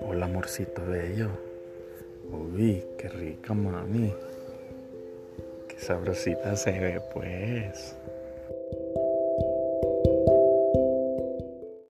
Hola amorcito bello. Uy, qué rica mami. Qué sabrosita se ve pues.